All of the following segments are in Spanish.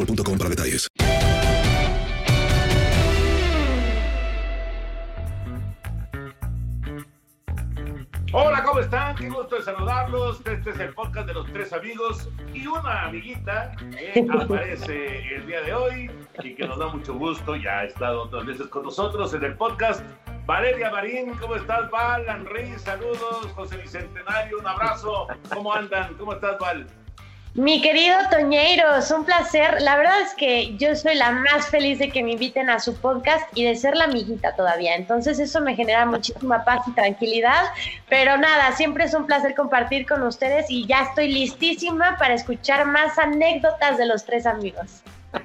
boostmobile.com para detalles. Hola, ¿cómo están? Qué gusto de saludarlos. Este es el podcast de los tres amigos y una amiguita que aparece el día de hoy y que nos da mucho gusto. Ya ha estado otras veces con nosotros en el podcast. Valeria Marín, ¿cómo estás, Val? Henry, saludos. José Bicentenario, un abrazo. ¿Cómo andan? ¿Cómo estás, Val? Mi querido Toñeiros, un placer. La verdad es que yo soy la más feliz de que me inviten a su podcast y de ser la amiguita todavía. Entonces eso me genera muchísima paz y tranquilidad. Pero nada, siempre es un placer compartir con ustedes y ya estoy listísima para escuchar más anécdotas de los tres amigos.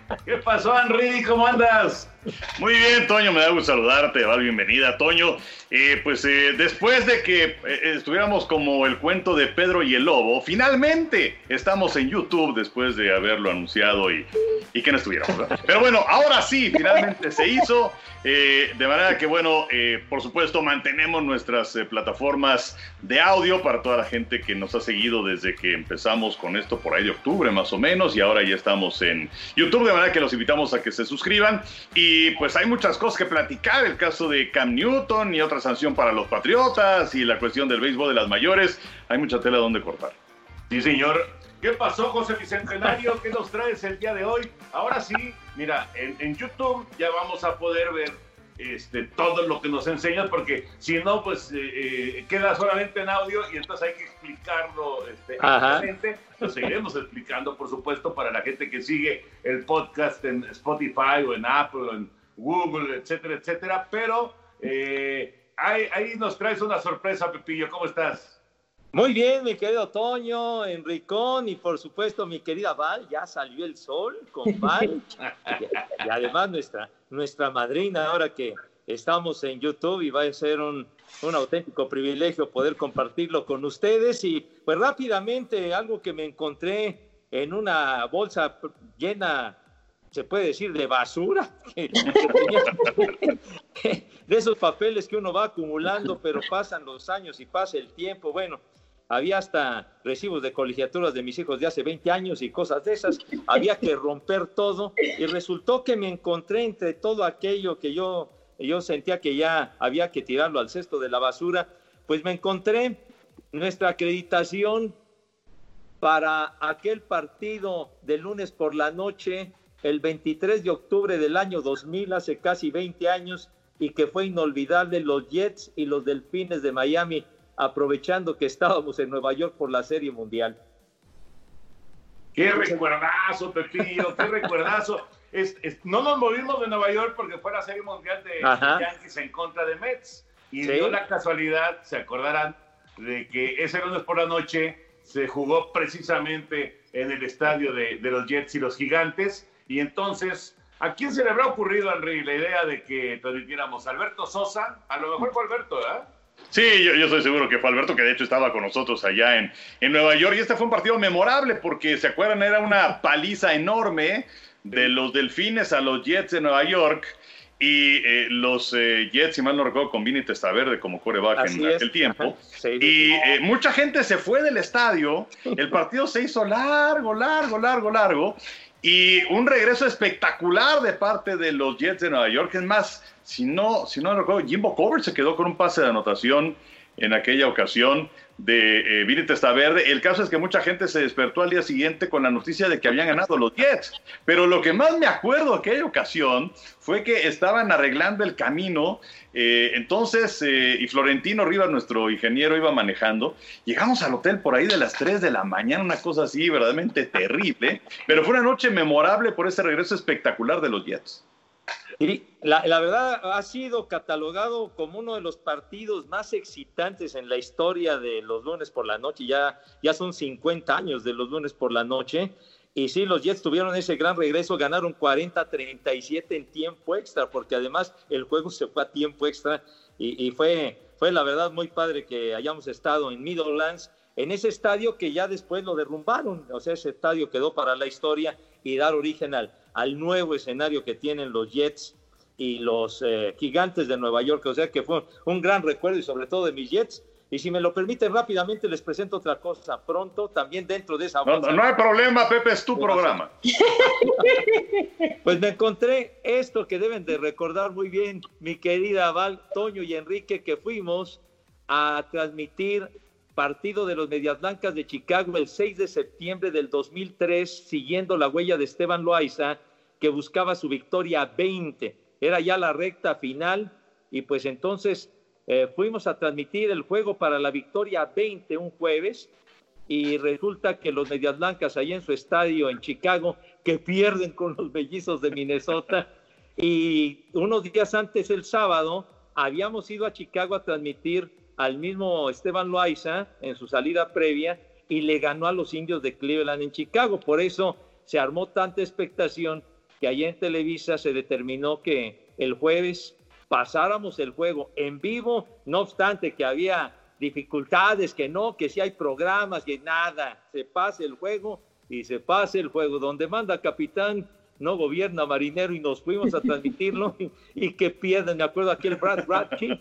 ¿Qué pasó, Henry? ¿Cómo andas? Muy bien, Toño, me da gusto saludarte, Val, bienvenida, Toño. Eh, pues eh, después de que eh, estuviéramos como el cuento de Pedro y el Lobo, finalmente estamos en YouTube después de haberlo anunciado y, que no estuviéramos. Pero bueno, ahora sí, finalmente se hizo. de manera que, bueno, por supuesto, mantenemos nuestras plataformas de audio para toda la gente que nos ha seguido desde que empezamos con esto por ahí de octubre más o menos y ahora ya estamos en YouTube, manera que los invitamos a que se suscriban y pues hay muchas cosas que platicar, el caso de Cam Newton y otra sanción para los Patriotas y la cuestión del béisbol de las mayores, hay mucha tela donde cortar. Sí, señor. ¿Qué pasó, José Bicentenario? ¿Qué nos traes el día de hoy? Ahora sí, mira, en YouTube ya vamos a poder ver este, todo lo que nos enseñas, porque si no, pues eh, eh, queda solamente en audio y entonces hay que explicarlo este, Ajá. ampliamente. Lo seguiremos explicando, por supuesto, para la gente que sigue el podcast en Spotify o en Apple o en Google, etcétera, etcétera. Pero eh, ahí, ahí nos traes una sorpresa, Pepillo. ¿Cómo estás? Muy bien, mi querido Toño, Enricón y por supuesto mi querida Val, ya salió el sol con Val. y, y además nuestra, nuestra madrina, ahora que estamos en YouTube y va a ser un, un auténtico privilegio poder compartirlo con ustedes. Y pues rápidamente, algo que me encontré en una bolsa llena, se puede decir, de basura, de esos papeles que uno va acumulando, pero pasan los años y pasa el tiempo. Bueno, había hasta recibos de colegiaturas de mis hijos de hace 20 años y cosas de esas. Había que romper todo y resultó que me encontré entre todo aquello que yo, yo sentía que ya había que tirarlo al cesto de la basura, pues me encontré nuestra acreditación para aquel partido de lunes por la noche, el 23 de octubre del año 2000, hace casi 20 años, y que fue inolvidable los Jets y los Delfines de Miami, aprovechando que estábamos en Nueva York por la Serie Mundial. Qué recuerdazo, Pepillo, qué recuerdazo. Es, es, no nos movimos de Nueva York porque fue la Serie Mundial de Ajá. Yankees en contra de Mets. Y Sí. dio la casualidad, se acordarán, de que ese lunes por la noche se jugó precisamente en el estadio de, de los Jets y los Gigantes. Y entonces, ¿a quién se le habrá ocurrido, Henry, la idea de que transmitiéramos? ¿Alberto Sosa? A lo mejor fue Alberto, ¿verdad? Sí, yo, yo estoy seguro que fue Alberto, que de hecho estaba con nosotros allá en, en Nueva York. Y este fue un partido memorable porque, ¿se acuerdan? Era una paliza enorme de los Delfines a los Jets de Nueva York. Y eh, los eh, Jets, si mal no recuerdo, con Vini Testaverde como coreback Así en es. aquel tiempo. Sí, Y eh, mucha gente se fue del estadio. El partido se hizo largo, largo, largo, largo. Y un regreso espectacular de parte de los Jets de Nueva York. Es más, si no, si no recuerdo, Jimbo Cover se quedó con un pase de anotación en aquella ocasión de eh, Vini Testaverde. El caso es que mucha gente se despertó al día siguiente con la noticia de que habían ganado los Jets. Pero lo que más me acuerdo de aquella ocasión fue que estaban arreglando el camino. eh, entonces, eh, y Florentino Rivas, nuestro ingeniero, iba manejando. Llegamos al hotel por ahí de las 3 de la mañana, una cosa así verdaderamente terrible. Pero fue una noche memorable por ese regreso espectacular de los Jets. Y la, verdad ha sido catalogado como uno de los partidos más excitantes en la historia de los lunes por la noche. Ya, ya son 50 años de los lunes por la noche. Y sí, los Jets tuvieron ese gran regreso, ganaron 40-37 en tiempo extra, porque además el juego se fue a tiempo extra y, y fue, fue la verdad muy padre que hayamos estado en Middlelands, en ese estadio que ya después lo derrumbaron, o sea, ese estadio quedó para la historia y dar origen al, al nuevo escenario que tienen los Jets y los eh, gigantes de Nueva York, o sea que fue un gran recuerdo y sobre todo de mis Jets. Y si me lo permiten rápidamente les presento otra cosa pronto, también dentro de esa No, bolsa. no hay problema, Pepe, es tu programa. Pues me encontré esto que deben de recordar muy bien, mi querida Val, Toño y Enrique, que fuimos a transmitir partido de los Medias Blancas de Chicago el 6 de septiembre del 2003, siguiendo la huella de Esteban Loaiza, que buscaba su victoria 20. Era ya la recta final y pues entonces eh, fuimos a transmitir el juego para la victoria 20 un jueves y resulta que los Medias Blancas ahí en su estadio en Chicago que pierden con los mellizos de Minnesota y unos días antes el sábado habíamos ido a Chicago a transmitir al mismo Esteban Loaiza en su salida previa y le ganó a los indios de Cleveland en Chicago. Por eso se armó tanta expectación que allí en Televisa se determinó que el jueves pasáramos el juego en vivo, no obstante que había dificultades, que no, que si hay programas, que nada, se pase el juego y se pase el juego. Donde manda capitán, no gobierna marinero y nos fuimos a transmitirlo y, que pierden, me acuerdo aquel Brad Radke,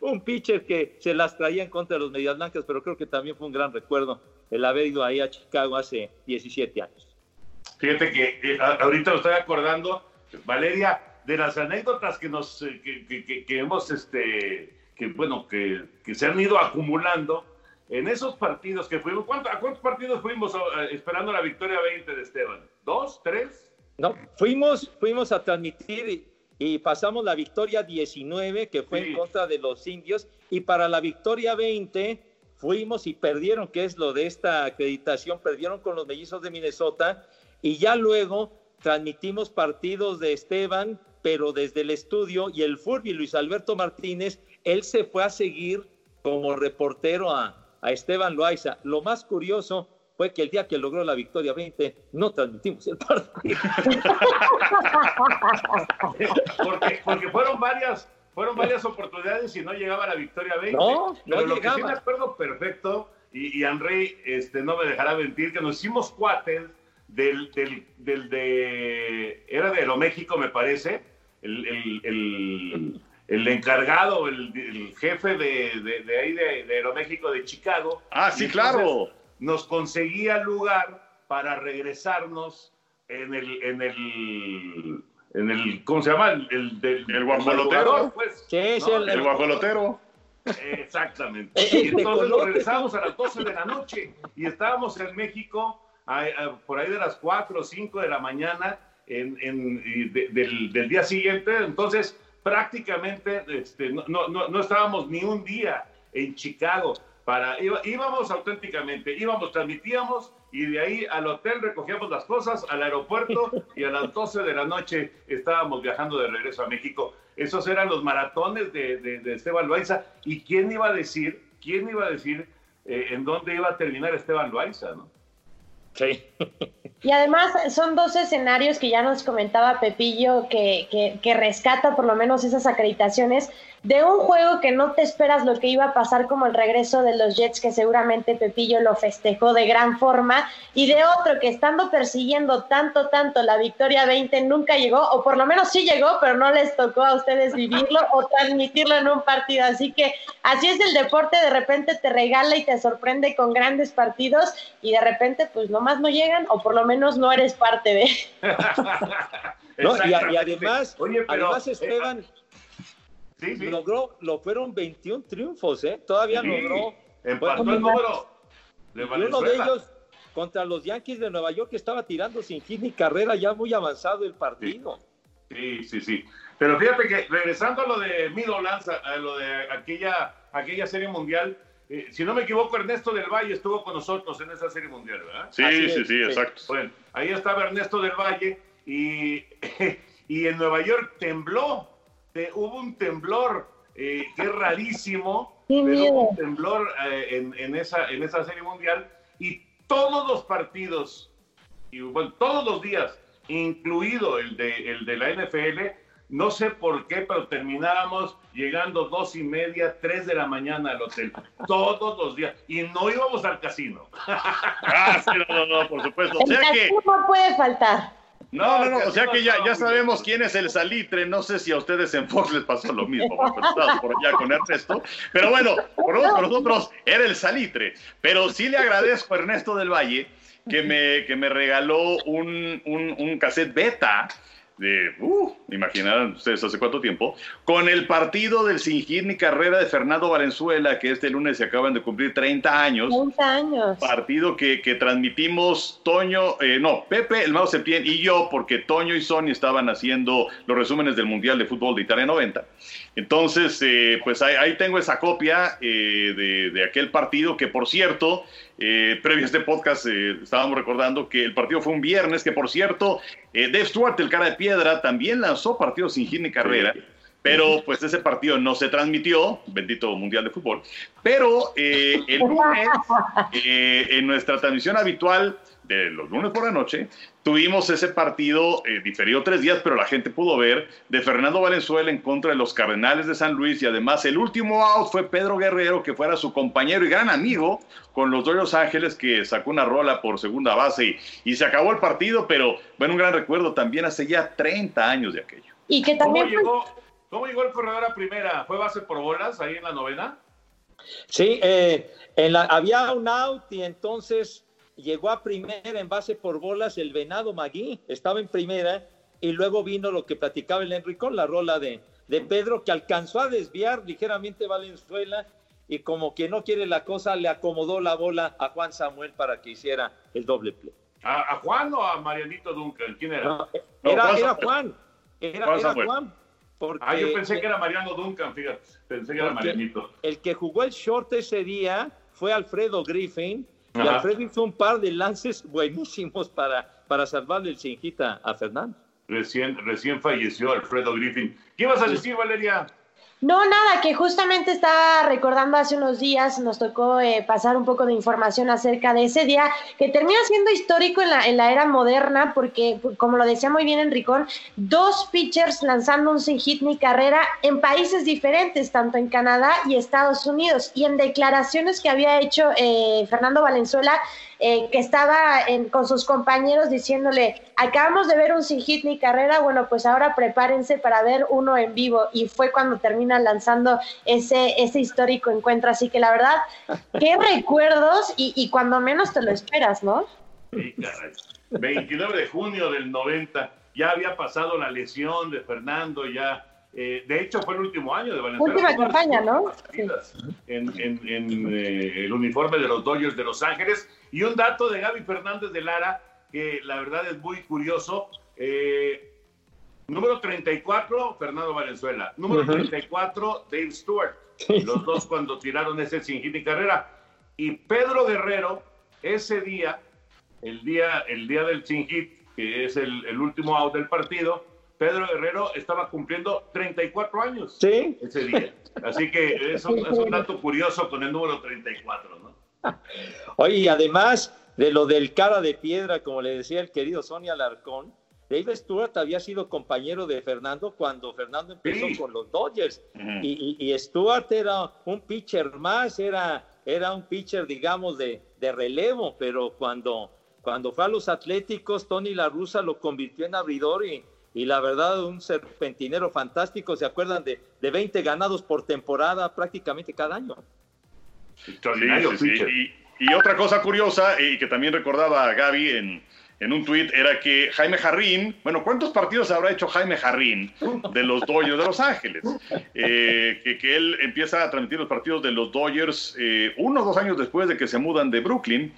un pitcher que se las traía en contra de los Medias Blancas, pero creo que también fue un gran recuerdo el haber ido ahí a Chicago hace 17 años. Fíjate que eh, ahorita lo estoy acordando, Valeria, de las anécdotas que nos eh, que, que- que- hemos este que bueno que, que se han ido acumulando en esos partidos que fuimos. ¿cuánto- ¿A cuántos partidos fuimos eh, esperando la victoria 20 de Esteban? ¿Dos? ¿Tres? No, fuimos, fuimos a transmitir y, pasamos la victoria 19, que fue en contra de los indios, y para la victoria 20 fuimos y perdieron, que es lo de esta acreditación, perdieron con los mellizos de Minnesota, y ya luego transmitimos partidos de Esteban, pero desde el estudio, y el Furby Luis Alberto Martínez, él se fue a seguir como reportero a, a Esteban Loaiza. Lo más curioso fue que el día que logró la victoria 20, no transmitimos el partido. Porque, porque fueron varias fueron varias oportunidades y no llegaba la victoria 20. No, no Pero lo que sí llegaba. me acuerdo perfecto, y, y Henry este, no me dejará mentir, que nos hicimos cuates del, del, del de... Era de Aeroméxico, me parece, el, el, el, el encargado, el, el jefe de, de, de ahí de, de Aeroméxico de Chicago. Ah, sí, entonces claro. Nos conseguía lugar para regresarnos en el, en el, en el, ¿cómo se llama? El, el, guajolotero. pues. Sí, sí, ¿no? el- El guajolotero. Exactamente. Y entonces nos tecolote. regresamos a las 12 de la noche y estábamos en México a- a- por ahí de las 4 o 5 de la mañana en, en- de- del, del día siguiente. Entonces, prácticamente este, no, no, no, no estábamos ni un día en Chicago. Para, íbamos auténticamente, íbamos, transmitíamos y de ahí al hotel recogíamos las cosas, al aeropuerto y a las 12 de la noche estábamos viajando de regreso a México. Esos eran los maratones de, de, Esteban Loaiza. ¿Y quién iba a decir, quién iba a decir eh, en dónde iba a terminar Esteban Loaiza, no? Sí. Y además son dos escenarios que ya nos comentaba Pepillo que, que, que, rescata por lo menos esas acreditaciones de un juego que no te esperas lo que iba a pasar como el regreso de los Jets que seguramente Pepillo lo festejó de gran forma y de otro que estando persiguiendo tanto, tanto la victoria 20 nunca llegó o por lo menos sí llegó pero no les tocó a ustedes vivirlo o transmitirlo en un partido. Así que así es el deporte, de repente te regala y te sorprende con grandes partidos y de repente pues nomás no llegan o por lo menos no eres parte de. no, y, además, además eh, Esteban logró, lo fueron 21 triunfos, ¿eh? Todavía logró. Empató el número de uno de ellos contra los Yankees de Nueva York que estaba tirando sin hit ni carrera, ya muy avanzado el partido. Sí, sí, sí. Pero fíjate que regresando a lo de Mido Lanza, a lo de aquella, aquella serie mundial, eh, si no me equivoco, Ernesto del Valle estuvo con nosotros en esa serie mundial, ¿verdad? Sí, sí, sí, exacto. Bueno, ahí estaba Ernesto del Valle y, y en Nueva York tembló, hubo un temblor eh, que es rarísimo, pero hubo un temblor eh, en, esa, en esa serie mundial y todos los partidos, y bueno, todos los días, incluido el de, el de la NFL, no sé por qué, pero terminábamos llegando dos y media, tres de la mañana al hotel, todos los días, y no íbamos al casino. Ah, sí, no, no, no, por supuesto. O sea que... no puede faltar. No, no, no, o sea que ya, ya sabemos quién es el salitre. No sé si a ustedes en Fox les pasó lo mismo, por allá con Ernesto. Pero bueno, por nosotros era el salitre. Pero sí le agradezco a Ernesto del Valle que me, que me regaló un, un, un cassette beta de, uh, imaginarán ustedes hace cuánto tiempo, con el partido del sin ni carrera de Fernando Valenzuela, que este lunes se acaban de cumplir 30 años. 30 años. Partido que, que transmitimos Toño, eh, no, Pepe, el Mau Septién y yo, porque Toño y Sony estaban haciendo los resúmenes del Mundial de Fútbol de Italia 90. Entonces, eh, pues ahí, tengo esa copia eh, de, de, aquel partido que, por cierto, eh, previo a este podcast eh, estábamos recordando que el partido fue un viernes, que por cierto, eh, Dave Stewart, el cara de piedra, también lanzó partido sin ni carrera. Pero pues ese partido no se transmitió, bendito Mundial de Fútbol. Pero el lunes, en nuestra transmisión habitual, de los lunes por la noche, tuvimos ese partido eh, diferido tres días, pero la gente pudo ver de Fernando Valenzuela en contra de los Cardenales de San Luis y además el último out fue Pedro Guerrero, que fuera su compañero y gran amigo con los Los Ángeles, que sacó una rola por segunda base y, se acabó el partido, pero bueno, un gran recuerdo también hace ya 30 años de aquello. Y que también... ¿Cómo llegó, ¿cómo llegó el corredor a primera? ¿Fue base por bolas ahí en la novena? Sí, eh, en la, había un out y entonces llegó a primera en base por bolas el Venado Magui, estaba en primera y luego vino lo que platicaba el Enrico, la rola de, de Pedro que alcanzó a desviar ligeramente Valenzuela y como que no quiere la cosa le acomodó la bola a Juan Samuel para que hiciera el doble play. ¿A, Juan o a Marianito Duncan? ¿Quién era? era, era, Juan. Era, Juan. ah, yo pensé que era Mariano Duncan, fíjate. Pensé que era Marianito. El que jugó el short ese día fue Alfredo Griffin y Alfredo hizo un par de lances buenísimos para, para salvarle el cinjita a Fernando. Recién, recién falleció Alfredo Griffin. ¿Qué vas a decir, Valeria? No, nada, que justamente estaba recordando hace unos días, nos tocó eh, pasar un poco de información acerca de ese día, que termina siendo histórico en la, en la era moderna, porque, como lo decía muy bien Enricón, dos pitchers lanzando un sin hit ni carrera en países diferentes, tanto en Canadá y Estados Unidos, y en declaraciones que había hecho eh, Fernando Valenzuela, eh, que estaba con sus compañeros diciéndole, acabamos de ver un sin hit ni carrera, bueno, pues ahora prepárense para ver uno en vivo. Y fue cuando termina lanzando ese, ese histórico encuentro. Así que la verdad, qué recuerdos y, cuando menos te lo esperas, ¿no? Sí, caray. 29 de junio del 90, ya había pasado la lesión de Fernando, ya eh, de hecho, fue el último año de Valenzuela. Última campaña, ¿no? En, eh, el uniforme de los Dodgers de Los Ángeles. Y un dato de Gaby Fernández de Lara, que la verdad es muy curioso. Eh, número 34, Fernando Valenzuela. Número 34, Dave Stewart. Los dos cuando tiraron ese sin hit y carrera. Y Pedro Guerrero, ese día, el día, el día del sin hit, que es el, el último out del partido, Pedro Guerrero estaba cumpliendo 34 años ¿Sí? ese día. Así que es un, es un dato curioso con el número 34, ¿no? Oye, y además de lo del cara de piedra, como le decía el querido Sonia Alarcón, Dave Stewart había sido compañero de Fernando cuando Fernando empezó Sí. con los Dodgers. y, y- y Stewart era un pitcher más, era, era un pitcher, digamos, de, de relevo, pero cuando, cuando fue a los Atléticos, Tony La Russa lo convirtió en abridor y, y la verdad, un serpentinero fantástico. ¿Se acuerdan de, de 20 ganados por temporada prácticamente cada año? Extraordinario Sí, sí, sí. pitcher. Y, y otra cosa curiosa, y que también recordaba Gaby en, en un tuit, era que Jaime Jarrín, bueno, ¿cuántos partidos habrá hecho Jaime Jarrín de los Dodgers de Los Ángeles? Eh, que, que él empieza a transmitir los partidos de los Dodgers eh, uno o dos años después de que se mudan de Brooklyn.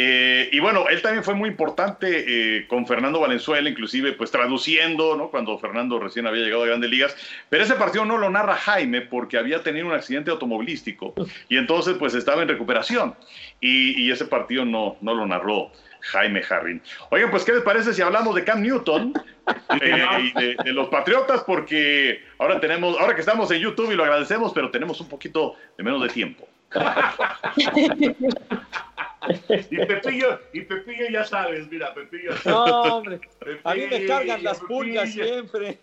Eh, y bueno, él también fue muy importante eh, con Fernando Valenzuela, inclusive pues traduciendo, ¿no? Cuando Fernando recién había llegado a Grandes Ligas. Pero ese partido no lo narra Jaime porque había tenido un accidente automovilístico y entonces pues estaba en recuperación. Y, y ese partido no, no lo narró Jaime Harrin. Oigan, pues ¿qué les parece si hablamos de Cam Newton eh, y de, de los Patriotas? Porque ahora tenemos, ahora que estamos en YouTube y lo agradecemos, pero tenemos un poquito de menos de tiempo. Y Pepillo, y Pepillo ya sabes, mira, Pepillo. No, hombre, a mí me Pepillo, cargan las pulgas Pepillo. siempre.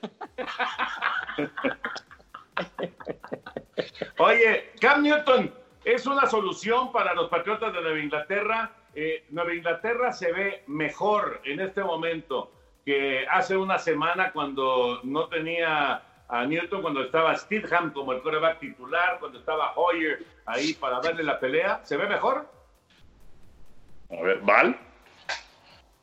Oye, Cam Newton es una solución para los Patriotas de Nueva Inglaterra. Eh, Nueva Inglaterra se ve mejor en este momento que hace una semana cuando no tenía a Newton, cuando estaba Steedham como el coreback titular, cuando estaba Hoyer ahí para darle la pelea. ¿Se ve mejor? A ver, Val.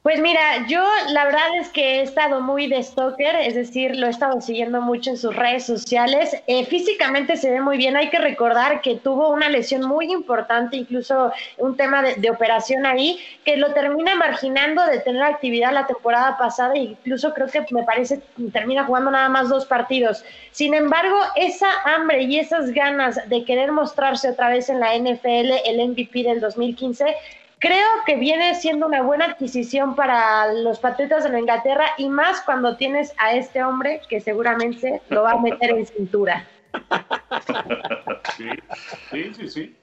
Pues mira, yo la verdad es que he estado muy de stalker, es decir, lo he estado siguiendo mucho en sus redes sociales. Eh, físicamente se ve muy bien, hay que recordar que tuvo una lesión muy importante, incluso un tema de, operación ahí, que lo termina marginando de tener actividad la temporada pasada, e incluso creo que me parece termina jugando nada más dos partidos. Sin embargo, esa hambre y esas ganas de querer mostrarse otra vez en la NFL, el MVP del 2015, Creo que viene siendo una buena adquisición para los Patriotas de la Inglaterra y más cuando tienes a este hombre que seguramente lo va a meter en cintura. Sí, sí, sí. sí.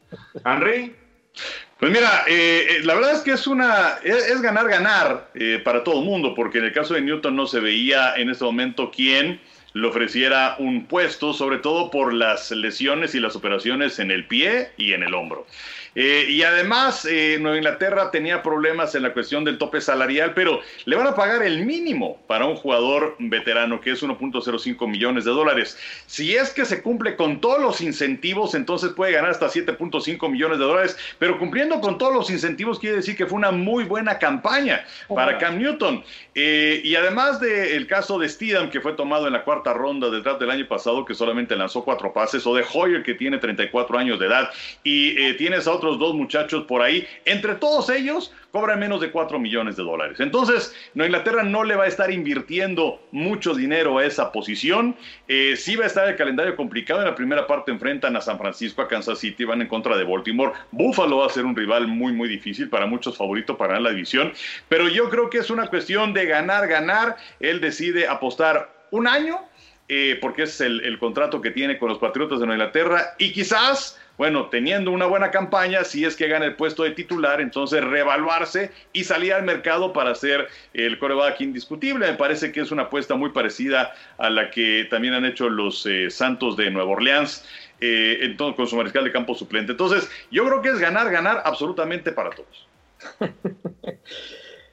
Henry. Pues mira, eh, eh, la verdad es que es una es, es ganar ganar eh, para todo el mundo, porque en el caso de Newton no se veía en este momento quién le ofreciera un puesto, sobre todo por las lesiones y las operaciones en el pie y en el hombro. Eh, y además, eh, Nueva Inglaterra tenía problemas en la cuestión del tope salarial, pero le van a pagar el mínimo para un jugador veterano, que es 1.05 millones de dólares. Si es que se cumple con todos los incentivos, entonces puede ganar hasta 7.5 millones de dólares, pero cumpliendo con todos los incentivos quiere decir que fue una muy buena campaña para Cam Newton. Eh, y además del caso de Steedham, que fue tomado en la cuarta ronda del draft del año pasado, que solamente lanzó cuatro pases, o de Hoyer, que tiene 34 años de edad, y tienes a otros dos muchachos por ahí, entre todos ellos cobran menos de 4 millones de dólares. Entonces, Nueva Inglaterra no le va a estar invirtiendo mucho dinero a esa posición. Eh, sí va a estar el calendario complicado. En la primera parte enfrentan a San Francisco, a Kansas City, van en contra de Baltimore. Buffalo va a ser un rival muy, muy difícil para muchos favoritos para la división. Pero yo creo que es una cuestión de ganar, ganar. Él decide apostar un año, eh, porque es el, el contrato que tiene con los Patriotas de Nueva Inglaterra, y quizás bueno, teniendo una buena campaña, si es que gana el puesto de titular, entonces reevaluarse y salir al mercado para ser el coreback indiscutible. Me parece que es una apuesta muy parecida a la que también han hecho los eh, Santos de Nueva Orleans. Eh, con su mariscal de campo suplente. Entonces, yo creo que es ganar, ganar absolutamente para todos.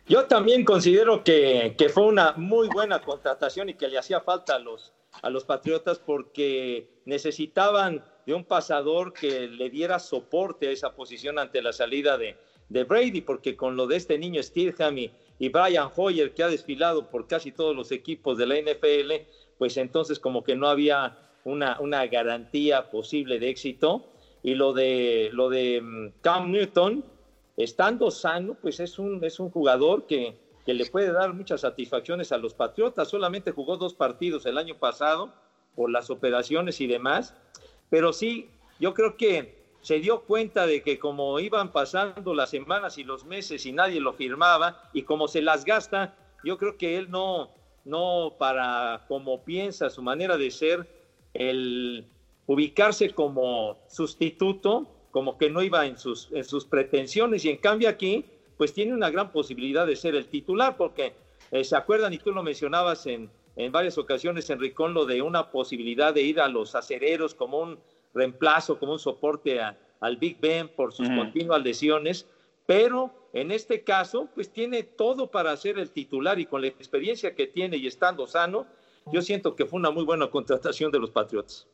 Yo también considero que, que, fue una muy buena contratación y que le hacía falta a los, a los Patriotas porque necesitaban de un pasador que le diera soporte a esa posición ante la salida de, de Brady, porque con lo de este niño Steelham y, y, Brian Hoyer, que ha desfilado por casi todos los equipos de la NFL, pues entonces como que no había una, una garantía posible de éxito. Y lo de, lo de um, Cam Newton, estando sano, pues es un, es un jugador que, que le puede dar muchas satisfacciones a los Patriotas. Solamente jugó dos partidos el año pasado por las operaciones y demás. Pero sí, yo creo que se dio cuenta de que como iban pasando las semanas y los meses y nadie lo firmaba y como se las gasta, yo creo que él no, no para como piensa su manera de ser, el ubicarse como sustituto, como que no iba en sus, en sus pretensiones y en cambio aquí, pues tiene una gran posibilidad de ser el titular porque eh, se acuerdan y tú lo mencionabas en, en varias ocasiones, Enricón, lo de una posibilidad de ir a los acereros como un reemplazo, como un soporte al Big Ben por sus continuas lesiones, pero en este caso, pues tiene todo para ser el titular y con la experiencia que tiene y estando sano, yo siento que fue una muy buena contratación de los Patriots.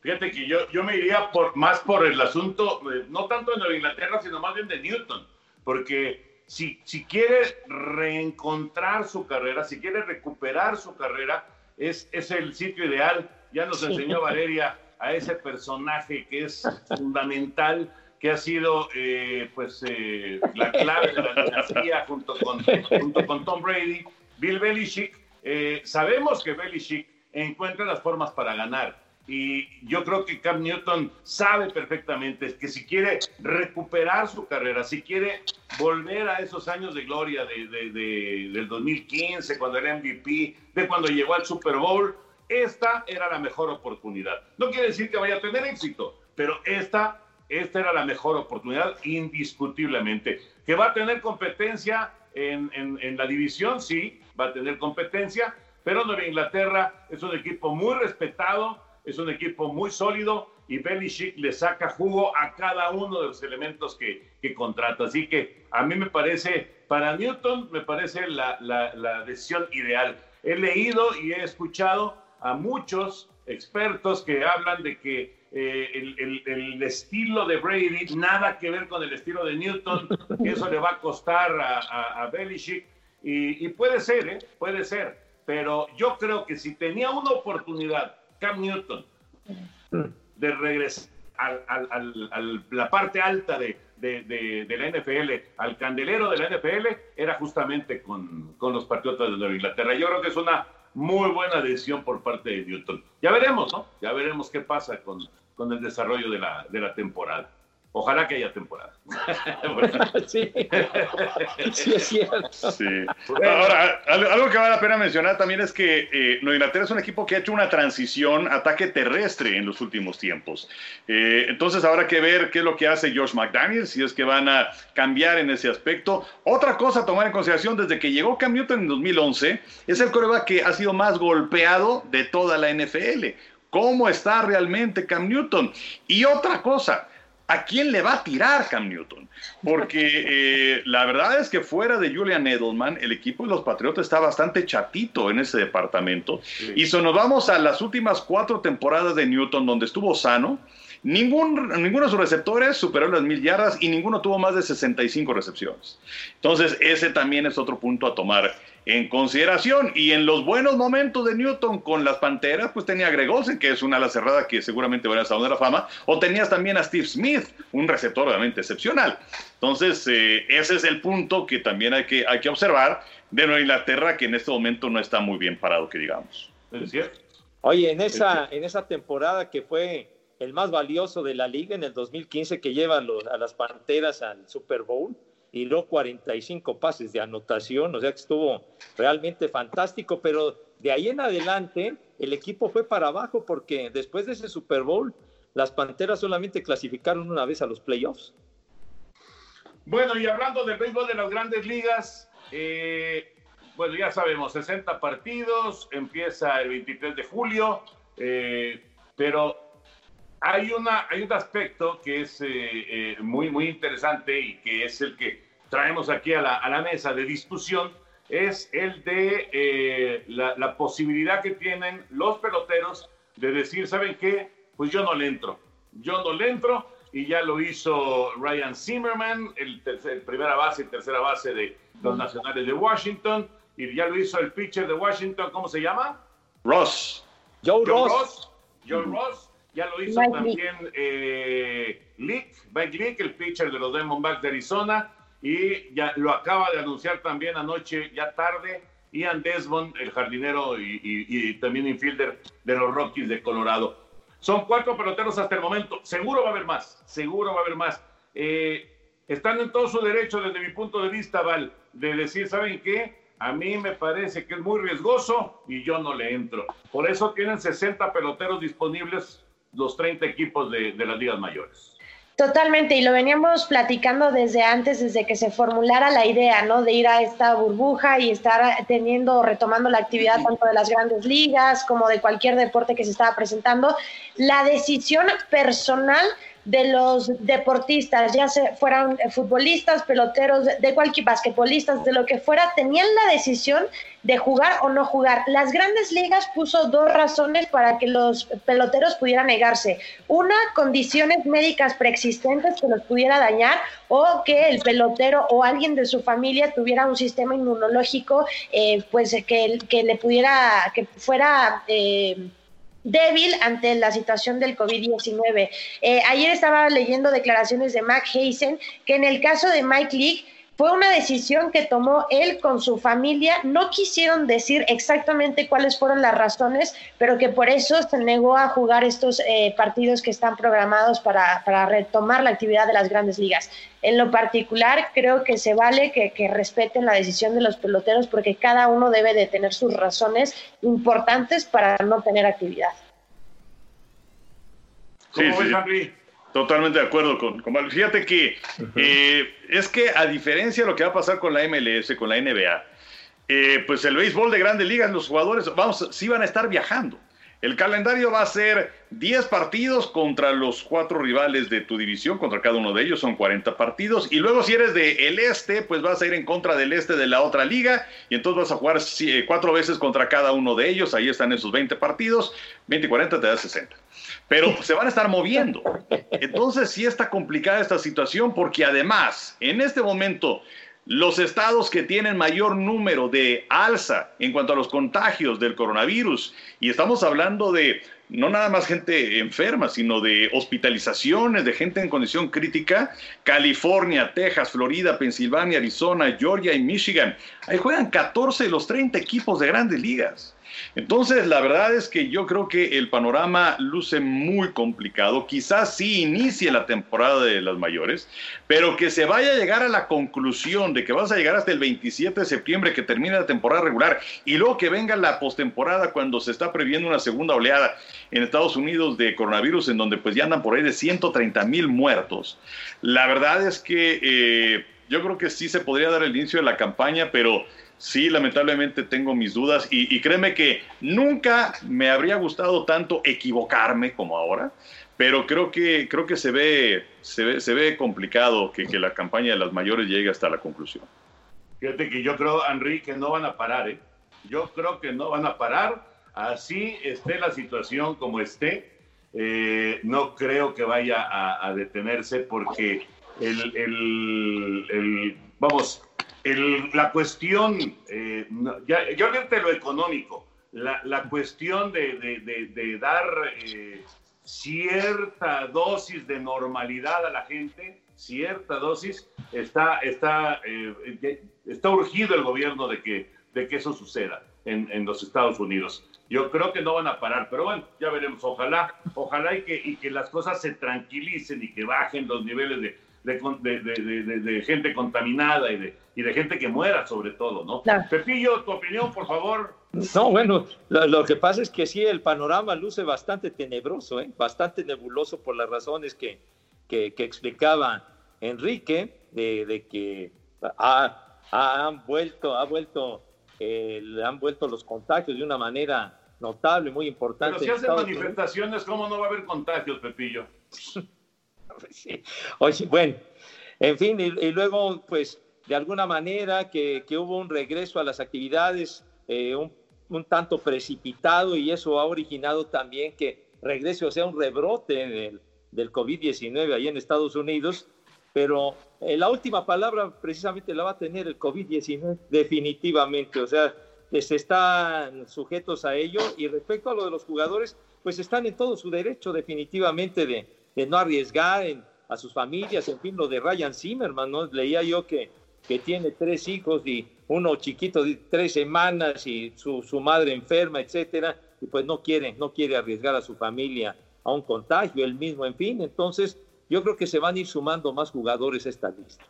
Fíjate que yo, yo me iría por, más por el asunto, eh, no tanto de Nueva Inglaterra, sino más bien de Newton, porque si, si quiere reencontrar su carrera, si quiere recuperar su carrera, es, es el sitio ideal. Ya nos enseñó Valeria a ese personaje que es fundamental, que ha sido eh, pues eh, la clave de la dinastía junto con, junto con Tom Brady, Bill Belichick. Eh, sabemos que Belichick encuentra las formas para ganar. Y yo creo que Cam Newton sabe perfectamente que si quiere recuperar su carrera, si quiere volver a esos años de gloria de, de, del 2015, cuando era MVP, de cuando llegó al Super Bowl, esta era la mejor oportunidad. No quiere decir que vaya a tener éxito, pero esta, esta era la mejor oportunidad indiscutiblemente. Que va a tener competencia en, en, la división, sí, va a tener competencia, pero Nueva Inglaterra es un equipo muy respetado, es un equipo muy sólido y Belichick le saca jugo a cada uno de los elementos que, que contrata. Así que a mí me parece, para Newton, me parece la, la, la decisión ideal. He leído y he escuchado a muchos expertos que hablan de que eh, el, el, estilo de Brady nada que ver con el estilo de Newton, que eso le va a costar a, a, Belichick. Y, puede ser, ¿eh? puede ser. Pero yo creo que si tenía una oportunidad, Cam Newton, de regresar a la parte alta de, de, de, la NFL, al candelero de la NFL, era justamente con, con los Patriotas de Nueva Inglaterra. Yo creo que es una muy buena decisión por parte de Newton. Ya veremos, ¿no? Ya veremos qué pasa con, con el desarrollo de la, de la temporada. Ojalá que haya temporada. sí. sí, es cierto. Sí. Ahora, algo que vale la pena mencionar también es que eh, Nueva Inglaterra es un equipo que ha hecho una transición ataque terrestre en los últimos tiempos. Eh, entonces, habrá que ver qué es lo que hace Josh McDaniels, si es que van a cambiar en ese aspecto. Otra cosa a tomar en consideración, desde que llegó Cam Newton en 2011, es el coreback que ha sido más golpeado de toda la NFL. ¿Cómo está realmente Cam Newton? Y otra cosa, ¿a quién le va a tirar Cam Newton? Porque eh, la verdad es que fuera de Julian Edelman, el equipo de los Patriotas está bastante chatito en ese departamento. Y si nos vamos a las últimas cuatro temporadas de Newton, donde estuvo sano, Ningún, ninguno de sus receptores superó las mil yardas y ninguno tuvo más de 65 recepciones. Entonces, ese también es otro punto a tomar en consideración. Y en los buenos momentos de Newton con las Panteras, pues tenía a Greg Olsen, que es una ala cerrada que seguramente va a Salón de la Fama, o tenías también a Steve Smith, un receptor realmente excepcional. Entonces, eh, ese es el punto que también hay que, hay que observar de Nueva Inglaterra, que en este momento no está muy bien parado, que digamos. Es cierto. Oye, en esa, en esa temporada que fue el más valioso de la liga en el 2015 que lleva a las Panteras al Super Bowl y luego 45 pases de anotación, o sea que estuvo realmente fantástico, pero de ahí en adelante el equipo fue para abajo porque después de ese Super Bowl las Panteras solamente clasificaron una vez a los playoffs. Bueno, y hablando del béisbol de las grandes ligas, eh, bueno, ya sabemos, 60 partidos, empieza el 23 de julio, eh, pero hay, una, hay un aspecto que es eh, eh, muy, muy interesante y que es el que traemos aquí a la, a la mesa de discusión, es el de eh, la, la, posibilidad que tienen los peloteros de decir, ¿saben qué? Pues yo no le entro, yo no le entro, y ya lo hizo Ryan Zimmerman, el, tercer, primera base y tercera base de los Nacionales de Washington, y ya lo hizo el pitcher de Washington, ¿cómo se llama? Ross. Joe, Ross. Ross. Joe Ross ya lo hizo también eh, Lick, Mike Lick, el pitcher de los Diamondbacks de Arizona. Y ya lo acaba de anunciar también anoche, ya tarde, Ian Desmond, el jardinero y, también infielder de los Rockies de Colorado. Son cuatro peloteros hasta el momento. Seguro va a haber más, seguro va a haber más. Eh, están en todo su derecho, desde mi punto de vista, Val, de decir, ¿saben qué? A mí me parece que es muy riesgoso y yo no le entro. Por eso tienen 60 peloteros disponibles los 30 equipos de, de las ligas mayores. Totalmente, y lo veníamos platicando desde antes, desde que se formulara la idea, ¿no? De ir a esta burbuja y estar teniendo, retomando la actividad tanto de las grandes ligas como de cualquier deporte que se estaba presentando. La decisión personal de los deportistas, ya se fueran futbolistas, peloteros, de cualquier basquetbolistas, de lo que fuera, tenían la decisión de jugar o no jugar. Las grandes ligas puso dos razones para que los peloteros pudieran negarse. Una, condiciones médicas preexistentes que los pudiera dañar o que el pelotero o alguien de su familia tuviera un sistema inmunológico eh, pues que, que le pudiera, que fuera... Eh, débil ante la situación del COVID-19. Eh, ayer estaba leyendo declaraciones de Mac Hazen que en el caso de Mike Leake fue una decisión que tomó él con su familia. No quisieron decir exactamente cuáles fueron las razones, pero que por eso se negó a jugar estos eh, partidos que están programados para, para, retomar la actividad de las grandes ligas. En lo particular, creo que se vale que, que, respeten la decisión de los peloteros porque cada uno debe de tener sus razones importantes para no tener actividad. Sí, sí. Totalmente de acuerdo con, con Fíjate que eh, es que a diferencia de lo que va a pasar con la MLS, con la NBA, eh, pues el béisbol de grandes ligas, los jugadores, vamos, sí van a estar viajando. El calendario va a ser 10 partidos contra los cuatro rivales de tu división, contra cada uno de ellos son 40 partidos. Y luego si eres del este, pues vas a ir en contra del este de la otra liga. Y entonces vas a jugar cuatro veces contra cada uno de ellos. Ahí están esos 20 partidos. 20 y 40 te da 60 pero se van a estar moviendo. Entonces sí está complicada esta situación porque además, en este momento, los estados que tienen mayor número de alza en cuanto a los contagios del coronavirus, y estamos hablando de no nada más gente enferma, sino de hospitalizaciones, de gente en condición crítica, California, Texas, Florida, Pensilvania, Arizona, Georgia y Michigan. Ahí juegan 14 de los 30 equipos de grandes ligas. Entonces, la verdad es que yo creo que el panorama luce muy complicado. Quizás sí inicie la temporada de las mayores, pero que se vaya a llegar a la conclusión de que vas a llegar hasta el 27 de septiembre que termine la temporada regular y luego que venga la postemporada cuando se está previendo una segunda oleada en Estados Unidos de coronavirus, en donde pues ya andan por ahí de 130 mil muertos. La verdad es que eh, yo creo que sí se podría dar el inicio de la campaña, pero sí, lamentablemente tengo mis dudas y, créeme que nunca me habría gustado tanto equivocarme como ahora, pero creo que, creo que se, ve, se, ve, se ve complicado que, que la campaña de las mayores llegue hasta la conclusión. Fíjate que yo creo, Henry, que no van a parar, ¿eh? Yo creo que no van a parar, así esté la situación como esté, eh, no creo que vaya a, a detenerse porque el, el, el, vamos, la cuestión, eh, ya, yo de lo económico, la, la cuestión de, de, de, dar eh, cierta dosis de normalidad a la gente, cierta dosis, está, está, eh, está urgido el gobierno de que, de que eso suceda en, en, los Estados Unidos. Yo creo que no van a parar, pero bueno, ya veremos. Ojalá, ojalá y que, y que las cosas se tranquilicen y que bajen los niveles de, de, gente contaminada y de, y de gente que muera sobre todo, ¿no? Pepillo, tu opinión, por favor. No, bueno, lo, que pasa es que sí, el panorama luce bastante tenebroso, ¿eh? bastante nebuloso por las razones que, que, explicaba Enrique, de, que ha, han vuelto, ha vuelto, eh, han vuelto los contagios de una manera notable, muy importante. Pero si hacen manifestaciones, ¿cómo no va a haber contagios, Pepillo? bueno, en fin, y, luego, pues, de alguna manera que, hubo un regreso a las actividades eh, un, tanto precipitado y eso ha originado también que regrese, o sea, un rebrote del, del COVID-19 ahí en Estados Unidos, pero eh, la última palabra precisamente la va a tener el COVID-19 definitivamente, o sea, se están sujetos a ello y respecto a lo de los jugadores, pues están en todo su derecho definitivamente de, de no arriesgar a sus familias, en fin, lo de Ryan Zimmerman, ¿no? Leía yo que, que tiene tres hijos y uno chiquito de tres semanas y su, su madre enferma, etcétera, y pues no quiere, no quiere arriesgar a su familia a un contagio, el mismo, en fin. Entonces, yo creo que se van a ir sumando más jugadores a esta lista.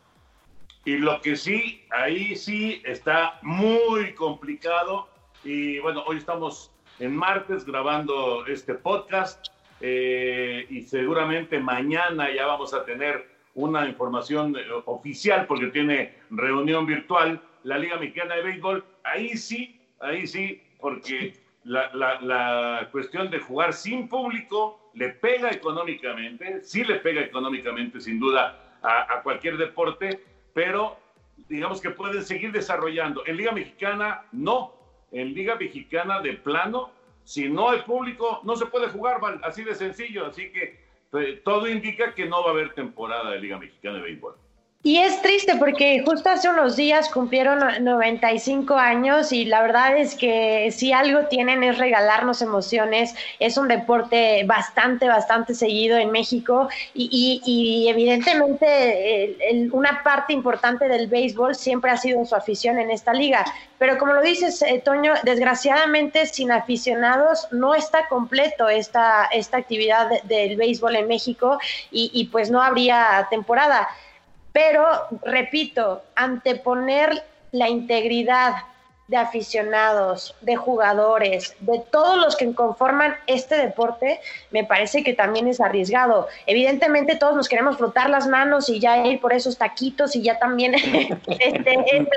Y lo que sí, ahí sí está muy complicado. Y bueno, hoy estamos en martes grabando este podcast eh, y seguramente mañana ya vamos a tener una información eh, oficial porque tiene reunión virtual la Liga Mexicana de Béisbol. Ahí sí, ahí sí, porque la, la, cuestión de jugar sin público le pega económicamente, sí le pega económicamente sin duda a, a cualquier deporte, pero digamos que pueden seguir desarrollando. En Liga Mexicana, no. En Liga Mexicana, de plano, si no hay público, no se puede jugar, así de sencillo. Así que eh, todo indica que no va a haber temporada de Liga Mexicana de Béisbol. Y es triste porque justo hace unos días cumplieron 95 años y la verdad es que si algo tienen es regalarnos emociones. Es un deporte bastante, bastante seguido en México y, evidentemente una parte importante del béisbol siempre ha sido su afición en esta liga. Pero como lo dices, eh, Toño, desgraciadamente sin aficionados no está completo esta, esta actividad del béisbol en México y, y pues no habría temporada. Pero, repito, anteponer la integridad de aficionados, de jugadores, de todos los que conforman este deporte, me parece que también es arriesgado. Evidentemente todos nos queremos frotar las manos y ya ir por esos taquitos y ya también este, el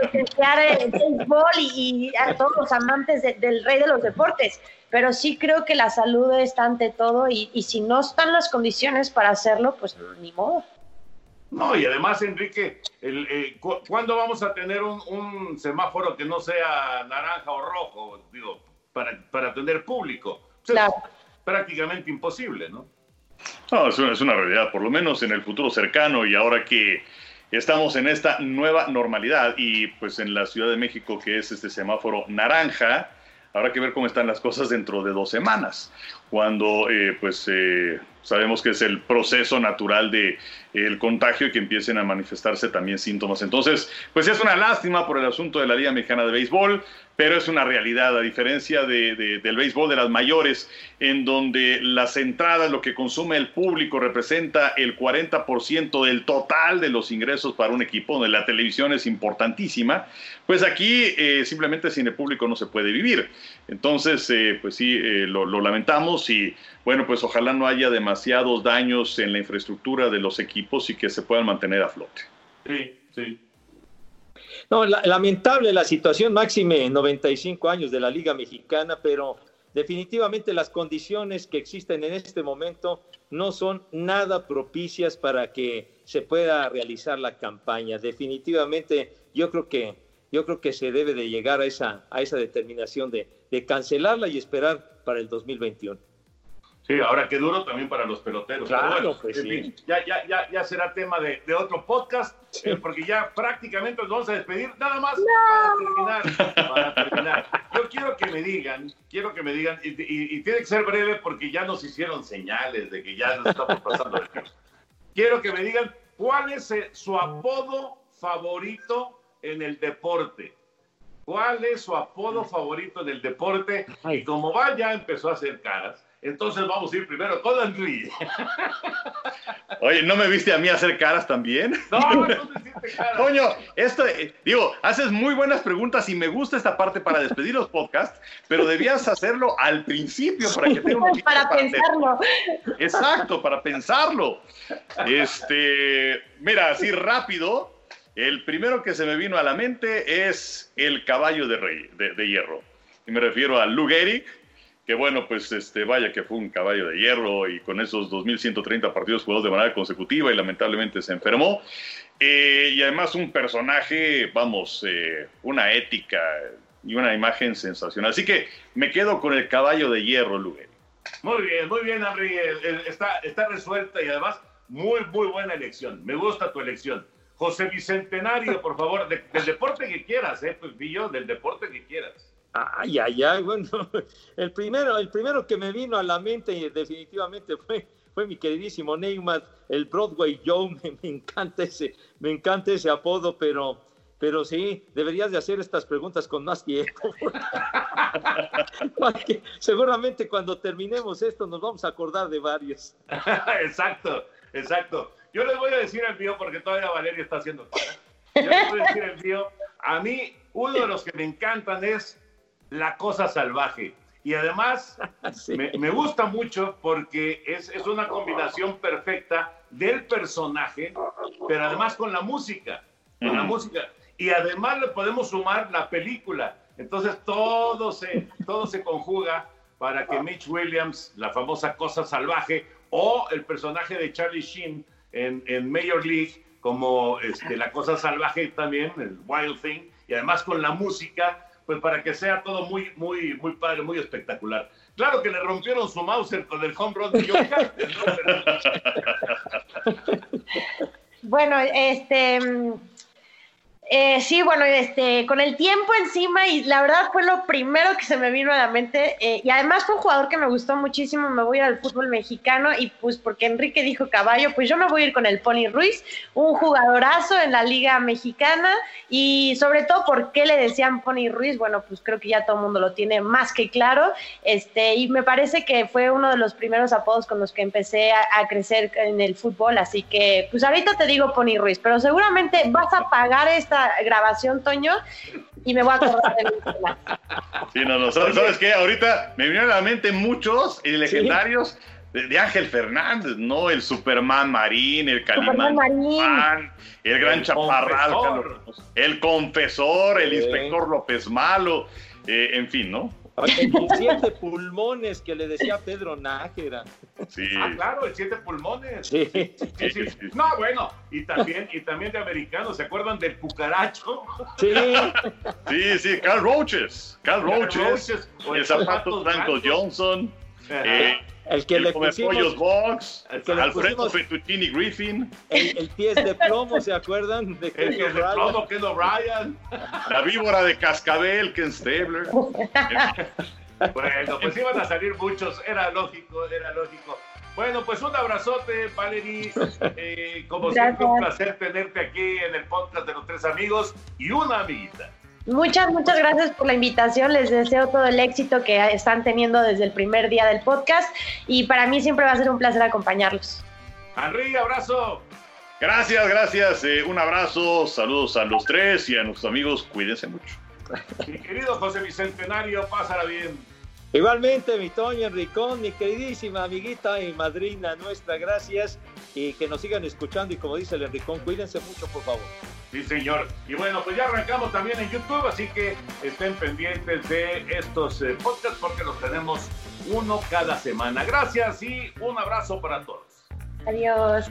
béisbol y, a todos los amantes del rey de los deportes. Pero sí creo que la salud está ante todo y, y si no están las condiciones para hacerlo, pues ni modo. No, y además, Enrique, el, eh, ¿cuándo vamos a tener un, semáforo que no sea naranja o rojo, digo, para, para tener público? Pues es prácticamente imposible, ¿no? No, es una, es una realidad, por lo menos en el futuro cercano y ahora que estamos en esta nueva normalidad y pues en la Ciudad de México que es este semáforo naranja, habrá que ver cómo están las cosas dentro de dos semanas, cuando eh, pues eh, sabemos que es el proceso natural de el contagio y que empiecen a manifestarse también síntomas. Entonces, pues es una lástima por el asunto de la Liga Mexicana de Béisbol, pero es una realidad, a diferencia de, del béisbol de las mayores, en donde las entradas, lo que consume el público, representa el 40% del total de los ingresos para un equipo, donde la televisión es importantísima, pues aquí eh, simplemente sin el público no se puede vivir. Entonces, eh, pues sí, eh, lo, lo lamentamos y bueno, pues ojalá no haya demasiados daños en la infraestructura de los equipos y que se puedan mantener a flote. Sí, sí. No, lamentable la situación, máxime 95 años de la Liga Mexicana, pero definitivamente las condiciones que existen en este momento no son nada propicias para que se pueda realizar la campaña. Definitivamente yo creo que yo creo que se debe de llegar a esa a esa determinación de, de cancelarla y esperar para el 2021. Sí, ahora qué duro también para los peloteros. Claro, pues sí. ya, ya, ya, ya será tema de, de otro podcast, eh, porque ya prácticamente nos vamos a despedir. Nada más para terminar, para terminar. Yo quiero que me digan, quiero que me digan, y, y, tiene que ser breve porque ya nos hicieron señales de que ya nos estamos pasando de Quiero que me digan cuál es eh, su apodo favorito en el deporte. ¿Cuál es su apodo favorito en el deporte? Y como va, ya empezó a hacer caras. Entonces vamos a ir primero con Henry. Oye, ¿no me viste a mí hacer caras también? No, no me hiciste caras. Coño, esto, eh, digo, haces muy buenas preguntas y me gusta esta parte para despedir los podcasts, pero debías hacerlo al principio para que tenga un para, para pensarlo. Exacto, para pensarlo. Este, mira, así rápido, el primero que se me vino a la mente es el caballo de rey, de, de hierro. Y me refiero a Lou Gehrig, que bueno, pues este, vaya que fue un caballo de hierro y con esos 2.130 partidos jugados de manera consecutiva y lamentablemente se enfermó. Eh, y además un personaje, vamos, eh, una ética y una imagen sensacional. Así que me quedo con el caballo de hierro, Lugue. Muy bien, muy bien, Henry. Está, está resuelta y además muy, muy buena elección. Me gusta tu elección. José Bicentenario, por favor, del deporte que quieras, ¿eh? Pues, yo, del deporte que quieras. Ay, ay, ay, bueno, el primero, el primero que me vino a la mente definitivamente fue, fue mi queridísimo Neymar, el Broadway Joe, me, encanta ese, me encanta ese apodo, pero pero sí, deberías de hacer estas preguntas con más tiempo. Porque seguramente cuando terminemos esto nos vamos a acordar de varios. exacto, exacto. Yo les voy a decir el mío porque todavía Valeria está haciendo. Yo les voy a decir el mío. A mí, uno de los que me encantan es La Cosa Salvaje. Y además, me, me, gusta mucho porque es, es una combinación perfecta del personaje, pero además con la música. Con la música. Y además le podemos sumar la película. Entonces todo se, todo se conjuga para que Mitch Williams, la famosa cosa salvaje, o el personaje de Charlie Sheen en, en Major League, como este, la cosa salvaje también, el Wild Thing, y además con la música, pues para que sea todo muy, muy, muy padre, muy espectacular. Claro que le rompieron su Mauser con el home run de John Carter, ¿no? Bueno, este eh, sí, bueno, este, con el tiempo encima y la verdad fue lo primero que se me vino a la mente eh, y además fue un jugador que me gustó muchísimo, me voy al fútbol mexicano y pues porque Enrique dijo caballo, pues yo me voy a ir con el Pony Ruiz, un jugadorazo en la liga mexicana y sobre todo por qué le decían Pony Ruiz, bueno, pues creo que ya todo el mundo lo tiene más que claro, este, y me parece que fue uno de los primeros apodos con los que empecé a crecer en el fútbol, así que pues ahorita te digo Pony Ruiz, pero seguramente vas a pagar esta grabación, Toño, y me voy a acordar de Sí, no, no, ¿sabes, qué? Ahorita me vinieron a la mente muchos y legendarios de, Ángel Fernández, ¿no? El Superman Marín, el Calimán Marín. el Gran Chaparral, el Confesor, el Inspector López Malo, eh, en fin, ¿no? El siete pulmones que le decía Pedro Nájera. Sí. Ah, claro, el siete pulmones. Sí. No, bueno, y también, y también de americanos, ¿se acuerdan del cucaracho? Sí. Sí, sí, Carl Roaches. Carl Roaches. el zapato Franco Johnson. Eh, el que le pusimos, pollos Box, Alfredo Fettuccini Griffin. El, el, pies de plomo, ¿se acuerdan? De el pies de plomo, Ken O'Brien. La víbora de cascabel, Ken Stabler. bueno, pues iban a salir muchos, era lógico, era lógico. Bueno, pues un abrazote, Valerie. Eh, como siempre, un placer tenerte aquí en el podcast de los tres amigos y una amiguita. Muchas, muchas gracias por la invitación. Les deseo todo el éxito que están teniendo desde el primer día del podcast y para mí siempre va a ser un placer acompañarlos. Henry, abrazo. Gracias, gracias. Eh, un abrazo, saludos a los tres y a nuestros amigos. Cuídense mucho. Mi querido José Bicentenario, pásala bien. Igualmente, mi Toño Enricón, mi queridísima amiguita y madrina nuestra, gracias. Y que nos sigan escuchando y como dice el Enricón, cuídense mucho, por favor. Sí, señor. Y bueno, pues ya arrancamos también en YouTube, así que estén pendientes de estos eh, podcasts porque los tenemos uno cada semana. Gracias y un abrazo para todos. Adiós.